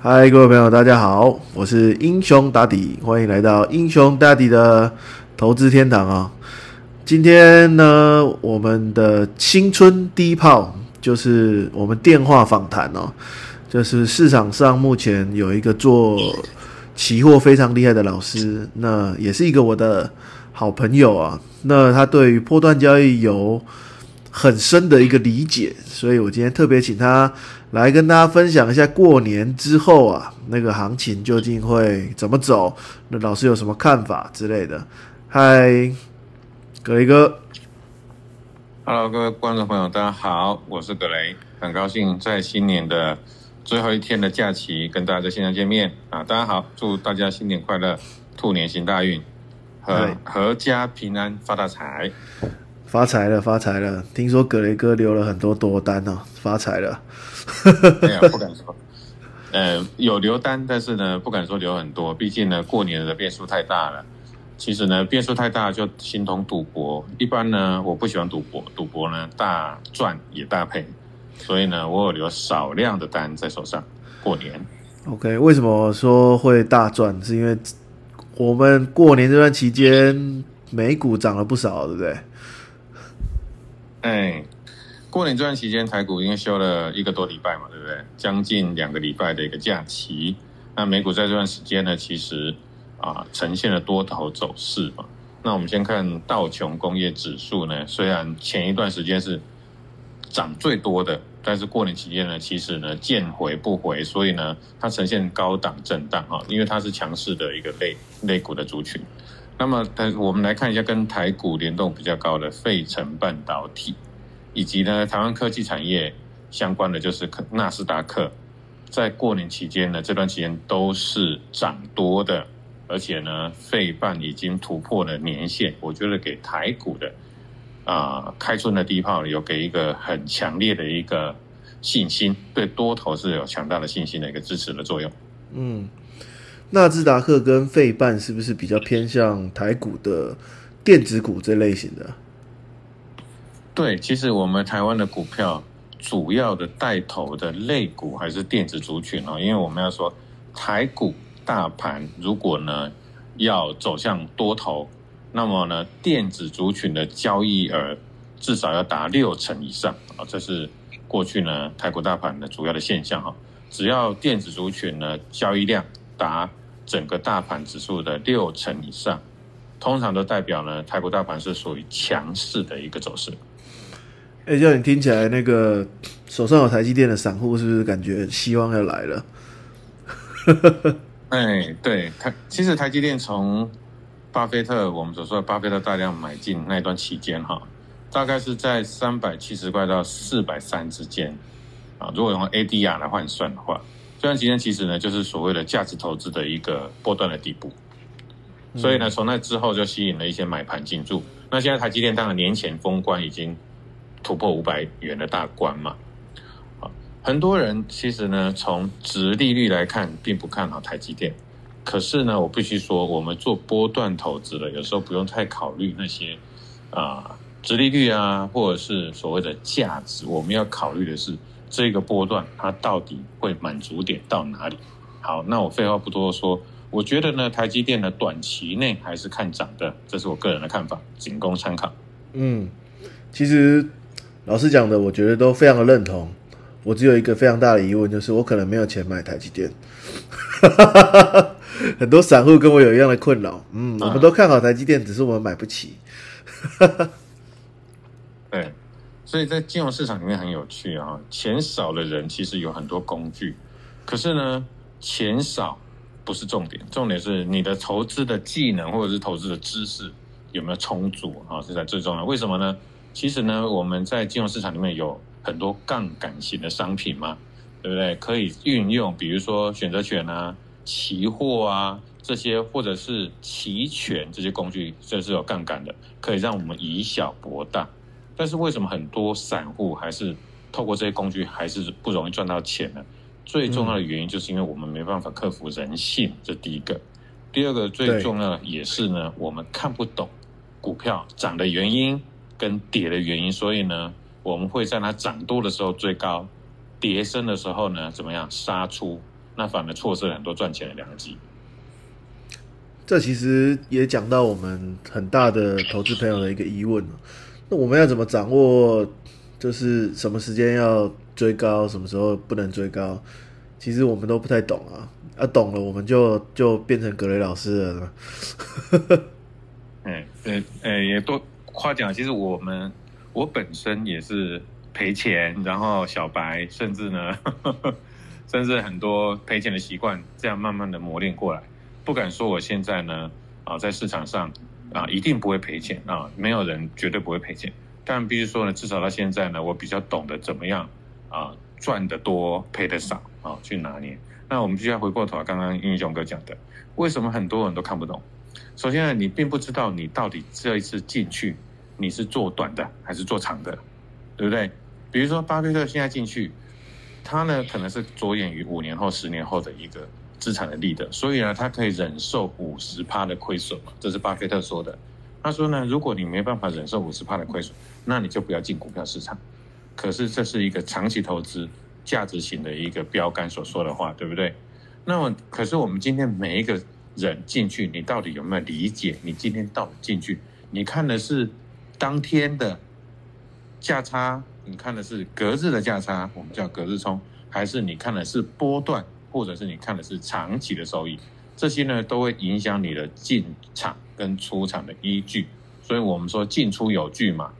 嗨，各位朋友，大家好，我是英雄打底，欢迎来到英雄打底的投资天堂啊、今天呢，我们的青春第一炮就是我们电话访谈哦，就是市场上目前有一个做期货非常厉害的老师，那也是一个我的好朋友啊。那他对于波段交易有很深的一个理解，所以我今天特别请他来跟大家分享一下过年之后啊，那个行情究竟会怎么走？那老师有什么看法之类的？嗨，葛雷哥，Hello，各位观众朋友，大家好，我是葛雷，很高兴在新年的最后一天的假期跟大家在线上见面啊！大家好，祝大家新年快乐，兔年行大运，阖嗨阖家平安发大财。发财了，发财了！听说格雷哥留了很多多单哦，发财了。没有不敢说，呃，有留单，但是呢，不敢说留很多，毕竟呢，过年的变数太大了。其实呢，变数太大就形同赌博。一般呢，我不喜欢赌博，赌博呢大赚也大赔，所以呢，我有留少量的单在手上过年。OK，为什么说会大赚？是因为我们过年这段期间美股涨了不少，对不对？哎，过年这段期间，台股因为休了一个多礼拜嘛，对不对？将近两个礼拜的一个假期。那美股在这段时间呢，其实啊呈现了多头走势嘛。那我们先看道琼工业指数呢，虽然前一段时间是涨最多的，但是过年期间呢，其实呢见回不回，所以呢它呈现高档震荡啊，因为它是强势的一个类类股的族群。那么，我们来看一下跟台股联动比较高的费城半导体，以及呢台湾科技产业相关的就是纳斯达克，在过年期间呢这段期间都是涨多的，而且呢费半已经突破了年线，我觉得给台股的啊、开春的第一炮有给一个很强烈的一个信心，对多头是有强大的信心的一个支持的作用。嗯，纳斯达克跟费半是不是比较偏向台股的电子股这类型的？对，其实我们台湾的股票主要的带头的类股还是电子族群哦，因为我们要说台股大盘如果呢要走向多头，那么呢电子族群的交易额至少要达六成以上啊，这是过去呢台股大盘的主要的现象哈。只要电子族群呢交易量达整个大盘指数的六成以上，通常都代表呢泰国大盘是属于强势的一个走势。哎、叫你听起来那个手上有台积电的散户，是不是感觉希望要来了？哎，对台，其实台积电从巴菲特我们所说的巴菲特大量买进那一段期间哈，大概是在三百七十块到四百三之间啊。如果用 ADR 来换算的话，这段期间其实呢就是所谓的价值投资的一个波段的底部，所以呢从那之后就吸引了一些买盘进驻。那现在台积电当然年前封关已经突破五百元的大关嘛，啊很多人其实呢，从值利率来看，并不看好台积电。可是呢，我必须说，我们做波段投资的，有时候不用太考虑那些啊、值利率啊，或者是所谓的价值。我们要考虑的是这个波段它到底会满足点到哪里。好，那我废话不多说，我觉得呢，台积电呢短期内还是看涨的，这是我个人的看法，仅供参考。嗯，其实老师讲的，我觉得都非常的认同。我只有一个非常大的疑问，就是我可能没有钱买台积电。很多散户跟我有一样的困扰。嗯，我们都看好台积电，只是我们买不起。对，所以在金融市场里面很有趣啊，钱少的人其实有很多工具，可是呢，钱少不是重点，重点是你的投资的技能或者是投资的知识有没有充足啊，这才最重要。为什么呢？其实呢，我们在金融市场里面有很多杠杆型的商品嘛，对不对？可以运用，比如说选择权啊、期货啊这些，或者是期权这些工具，这是有杠杆的，可以让我们以小博大。但是为什么很多散户还是透过这些工具还是不容易赚到钱呢？最重要的原因就是因为我们没办法克服人性，这第一个。第二个最重要的也是呢，我们看不懂股票涨的原因跟跌的原因，所以呢，我们会在它涨多的时候追高，跌升的时候呢怎么样杀出？那反而错失了很多赚钱的良机。这其实也讲到我们很大的投资朋友的一个疑问那我们要怎么掌握，就是什么时间要追高，什么时候不能追高？其实我们都不太懂啊。啊，懂了，我们就就变成格雷老师了。哎，对，哎，也多夸奖。其实我们我本身也是赔钱，然后小白，甚至呢，甚至很多赔钱的习惯，这样慢慢的磨练过来。不敢说我现在呢，啊，在市场上啊，一定不会赔钱啊，没有人绝对不会赔钱。但必须说呢，至少到现在呢，我比较懂得怎么样啊，赚的多，赔的少啊，去拿捏。那我们就要回过头，刚刚英雄哥讲的，为什么很多人都看不懂？首先呢，你并不知道你到底这一次进去，你是做短的还是做长的，对不对？比如说巴菲特现在进去，他呢可能是着眼于五年后、十年后的一个资产的利得，所以呢，他可以忍受五十趴的亏损嘛，这是巴菲特说的。他说呢，如果你没办法忍受五十趴的亏损，那你就不要进股票市场。可是这是一个长期投资。价值型的一个标杆所说的话，对不对？那么，可是我们今天每一个人进去，你到底有没有理解？你今天到底进去，你看的是当天的价差，你看的是隔日的价差，我们叫隔日冲，还是你看的是波段，或者是你看的是长期的收益？这些呢，都会影响你的进场跟出场的依据。所以我们说进出有据嘛。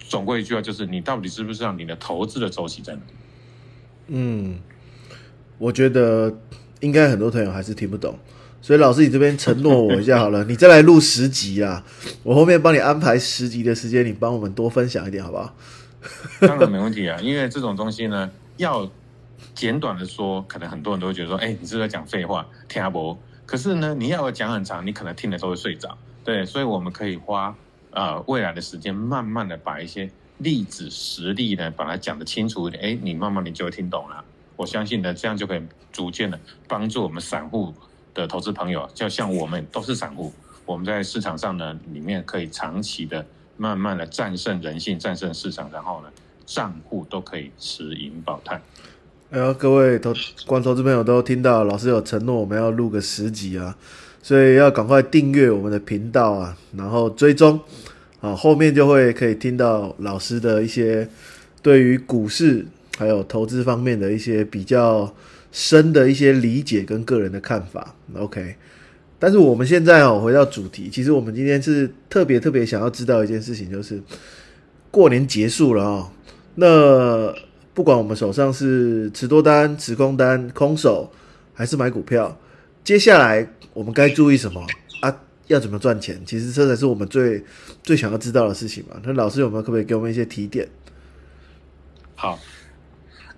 总归一句话就是，你到底知不知道你的投资的周期在哪？嗯，我觉得应该很多朋友还是听不懂，所以老师你这边承诺我一下好了，你再来录十集啊，我后面帮你安排十集的时间，你帮我们多分享一点好不好？当然没问题啊，因为这种东西呢，要简短的说，可能很多人都会觉得说，哎，你是在讲废话，听阿伯。可是呢，你要讲很长，你可能听的都会睡着。对，所以我们可以花呃未来的时间，慢慢的把一些。例子实例呢，把它讲得清楚一点，哎，你慢慢你就会听懂了。我相信呢，这样就可以逐渐的帮助我们散户的投资朋友，就像我们都是散户，我们在市场上呢，里面可以长期的、慢慢的战胜人性、战胜市场，然后呢，账户都可以持盈保泰。哎呦，各位投观投资朋友都听到，老师有承诺我们要录个十集啊，所以要赶快订阅我们的频道啊，然后追踪。啊，后面就会可以听到老师的一些对于股市还有投资方面的一些比较深的一些理解跟个人的看法。OK，但是我们现在哦，回到主题，其实我们今天是特别特别想要知道一件事情，就是过年结束了啊，那不管我们手上是持多单、持空单、空手还是买股票，接下来我们该注意什么啊？要怎么赚钱？其实这才是我们最最想要知道的事情嘛。那老师有没有可不可以给我们一些提点？好，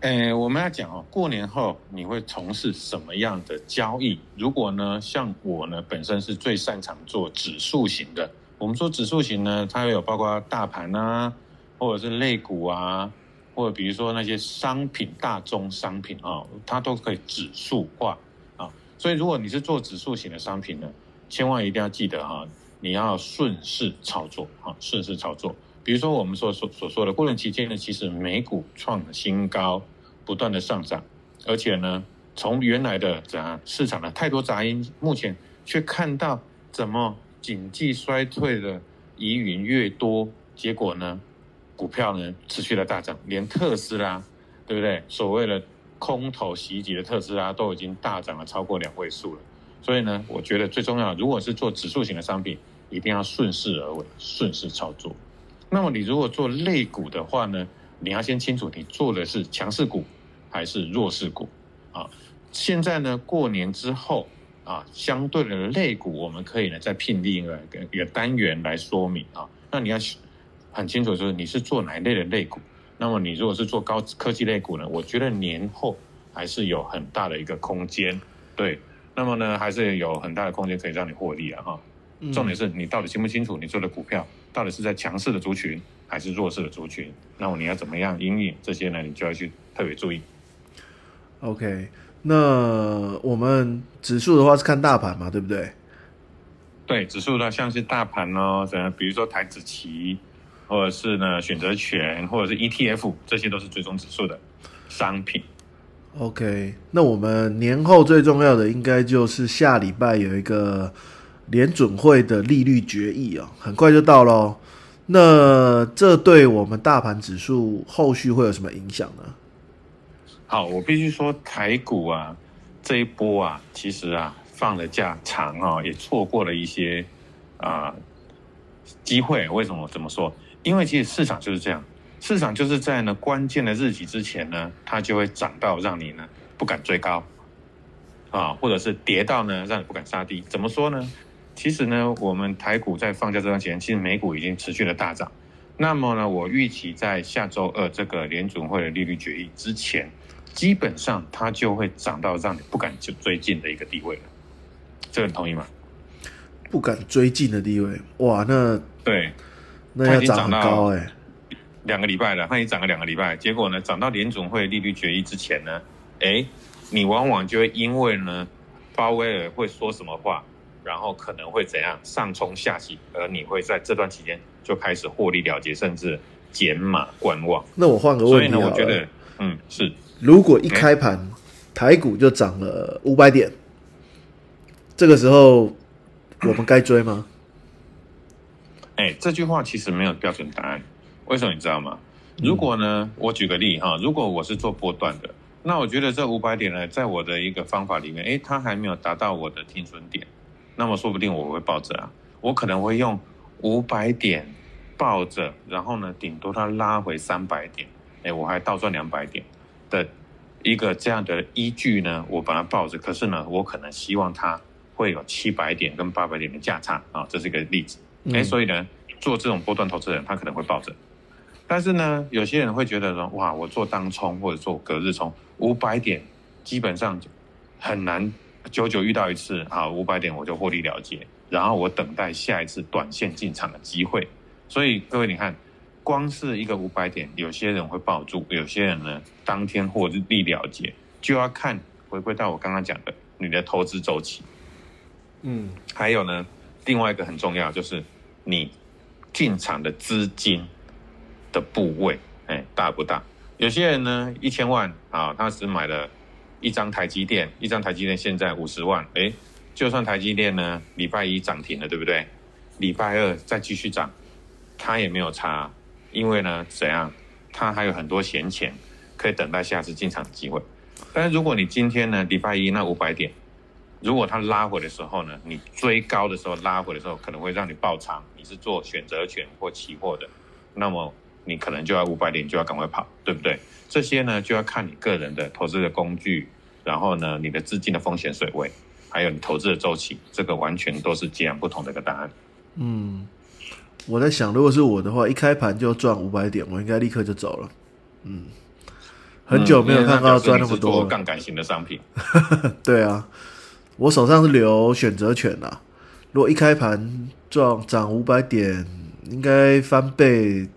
诶，我们要讲哦，过年后你会从事什么样的交易？如果呢，像我呢，本身是最擅长做指数型的。我们说指数型呢，它有包括大盘啊，或者是类股啊，或者比如说那些商品、大宗商品啊，它都可以指数化啊。所以如果你是做指数型的商品呢？千万一定要记得哈，你要顺势操作哈，顺势操作。比如说我们所所所说的过年期间呢，其实美股创新高，不断的上涨，而且呢，从原来的样市场的太多杂音，目前却看到怎么经济衰退的疑云越多，结果呢，股票呢持续的大涨，连特斯拉，对不对？所谓的空头袭击的特斯拉都已经大涨了超过两位数了。所以呢，我觉得最重要，如果是做指数型的商品，一定要顺势而为，顺势操作。那么你如果做类股的话呢，你要先清楚你做的是强势股还是弱势股啊。现在呢，过年之后啊，相对的类股，我们可以呢再聘另一个一个单元来说明啊。那你要很清楚，就是你是做哪一类的类股。那么你如果是做高科技类股呢，我觉得年后还是有很大的一个空间，对。那么呢，还是有很大的空间可以让你获利啊！哈，重点是你到底清不清楚你做的股票到底是在强势的族群还是弱势的族群？那么你要怎么样应对这些呢？你就要去特别注意。OK，那我们指数的话是看大盘嘛，对不对？对，指数呢像是大盘哦？比如说台子期，或者是呢选择权，或者是 ETF，这些都是追踪指数的商品。OK，那我们年后最重要的应该就是下礼拜有一个联准会的利率决议啊，很快就到喽。那这对我们大盘指数后续会有什么影响呢？好，我必须说台股啊，这一波啊，其实啊放了假长啊，也错过了一些啊机会。为什么这么说？因为其实市场就是这样，市场就是在呢关键的日期之前呢，它就会涨到让你呢不敢追高啊，或者是跌到呢让你不敢杀低。怎么说呢？其实呢，我们台股在放假这段时间，其实美股已经持续的大涨。那么呢，我预期在下周二这个联准会的利率决议之前，基本上它就会涨到让你不敢就追进的一个地位了。这个你同意吗？不敢追进的地位，哇，那对，那要涨很高哎、两个礼拜了，它已经涨了两个礼拜，结果呢，涨到联总会利率决议之前呢，哎，你往往就会因为呢，鲍威尔会说什么话，然后可能会怎样上冲下洗，而你会在这段期间就开始获利了结，甚至减码观望。那我换个所以呢，问题了，我觉得，嗯，是如果一开盘台股就涨了五百点，这个时候我们该追吗？哎，这句话其实没有标准答案，为什么你知道吗？如果呢，我举个例哈，如果我是做波段的，那我觉得这五百点呢，在我的一个方法里面，哎，它还没有达到我的停损点，那么说不定我会抱着啊，我可能会用五百点抱着，然后呢，顶多它拉回三百点，哎，我还倒赚两百点的一个这样的依据呢，我把它抱着，可是呢，我可能希望它会有七百点跟八百点的价差啊，这是一个例子。哎、嗯所以呢，做这种波段投资人，他可能会抱着。但是呢，有些人会觉得说，哇，我做当冲或者做隔日冲，五百点基本上很难，久久遇到一次啊，五百点我就获利了结，然后我等待下一次短线进场的机会。所以各位，你看，光是一个五百点，有些人会抱住，有些人呢当天获利了结，就要看回归到我刚刚讲的你的投资周期。嗯，还有呢，另外一个很重要就是你进场的资金的部位，哎，大不大？有些人呢，一千万啊，他只买了一张台积电，一张台积电现在五十万，哎，就算台积电呢礼拜一涨停了，对不对？礼拜二再继续涨，他也没有差，因为呢，怎样？他还有很多闲钱，可以等待下次进场的机会。但是如果你今天呢，礼拜一那五百点，如果它拉回的时候呢，你追高的时候拉回的时候，可能会让你爆仓。你是做选择权或期货的，那么你可能就要五百点就要赶快跑，对不对？这些呢就要看你个人的投资的工具，然后呢你的资金的风险水位，还有你投资的周期，这个完全都是截然不同的一个答案。嗯，我在想，如果是我的话，一开盘就赚五百点，我应该立刻就走了。嗯，很久没有看到赚那么多。杠杆型的商品。对啊，我手上是留选择权啦。如果一开盘撞涨五百点，应该翻倍，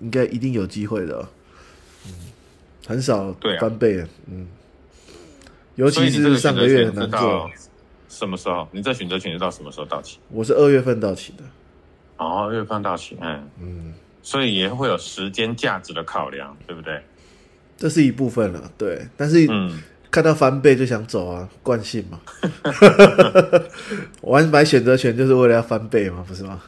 应该一定有机会的。嗯，很少翻倍的。嗯，尤其是上个月很难做道。什么时候？你这选择权是到什么时候到期？我是二月份到期的。哦，二月份到期，嗯，嗯，所以也会有时间价值的考量，对不对？这是一部分了，对。但是嗯，看到翻倍就想走啊，惯性嘛。玩买选择权就是为了要翻倍嘛，不是吗？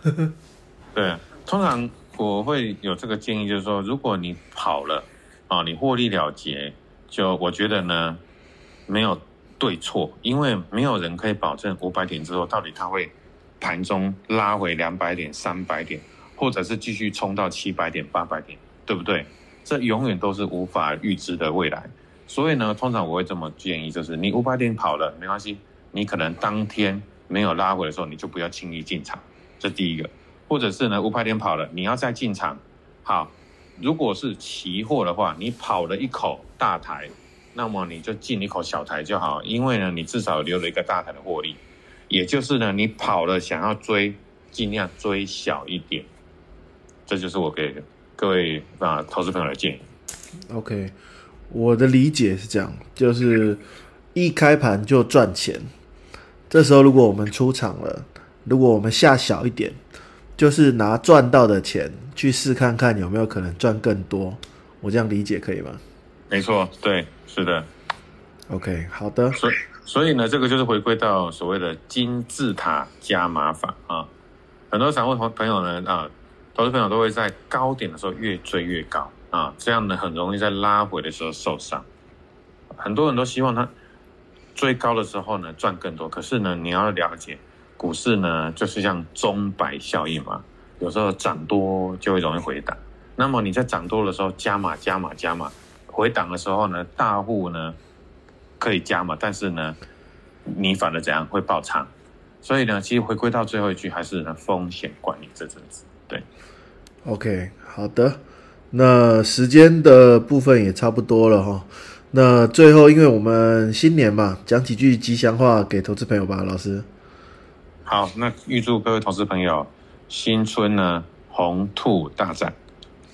对，通常我会有这个建议，就是说，如果你跑了啊，你获利了结，就我觉得呢，没有对错，因为没有人可以保证五百点之后到底它会盘中拉回两百点、三百点，或者是继续冲到七百点、八百点，对不对？这永远都是无法预知的未来。所以呢，通常我会这么建议，就是你五百点跑了没关系，你可能当天没有拉回的时候，你就不要轻易进场，这第一个。或者是呢，五百点跑了，你要再进场，好，如果是期货的话，你跑了一口大台，那么你就进一口小台就好，因为呢，你至少留了一个大台的获利，也就是呢，你跑了想要追，尽量追小一点，这就是我给各位啊投资朋友的建议。OK，我的理解是这样，就是一开盘就赚钱。这时候如果我们出场了，如果我们下小一点，就是拿赚到的钱去试看看有没有可能赚更多。我这样理解可以吗？没错，对，是的，OK，好的，所以所以呢，这个就是回归到所谓的金字塔加码法啊。很多散户朋朋友呢啊，投资朋友都会在高点的时候越追越高啊，这样呢很容易在拉回的时候受伤。很多人都希望他追高的时候呢赚更多，可是呢你要了解，股市呢就是像钟摆效应嘛，有时候涨多就会容易回档。那么你在涨多的时候加码加码加码，回档的时候呢大户呢可以加码，但是呢你反而怎样会爆仓？所以呢，其实回归到最后一句，还是呢风险管理这阵子。对，OK，好的。那时间的部分也差不多了哈。那最后，因为我们新年嘛，讲几句吉祥话给投资朋友吧，老师。好，那预祝各位投资朋友新春呢红兔大展，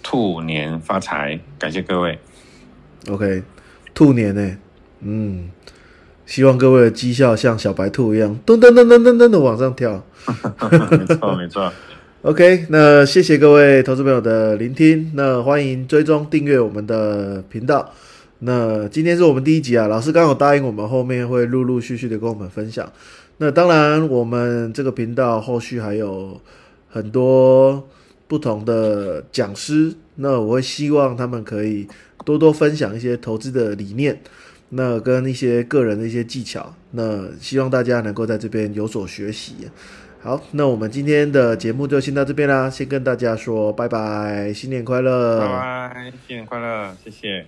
兔年发财。感谢各位。OK，兔年呢，嗯。希望各位的绩效像小白兔一样，噔噔噔噔噔噔的往上跳。没 错没错。OK，那谢谢各位投资朋友的聆听，那欢迎追踪订阅我们的频道。那今天是我们第一集啊，老师刚好答应我们后面会陆陆续续的跟我们分享。那当然，我们这个频道后续还有很多不同的讲师，那我会希望他们可以多多分享一些投资的理念。那跟一些个人的一些技巧，那希望大家能够在这边有所学习。好，那我们今天的节目就先到这边啦，先跟大家说拜拜，新年快乐！拜拜，新年快乐，谢谢。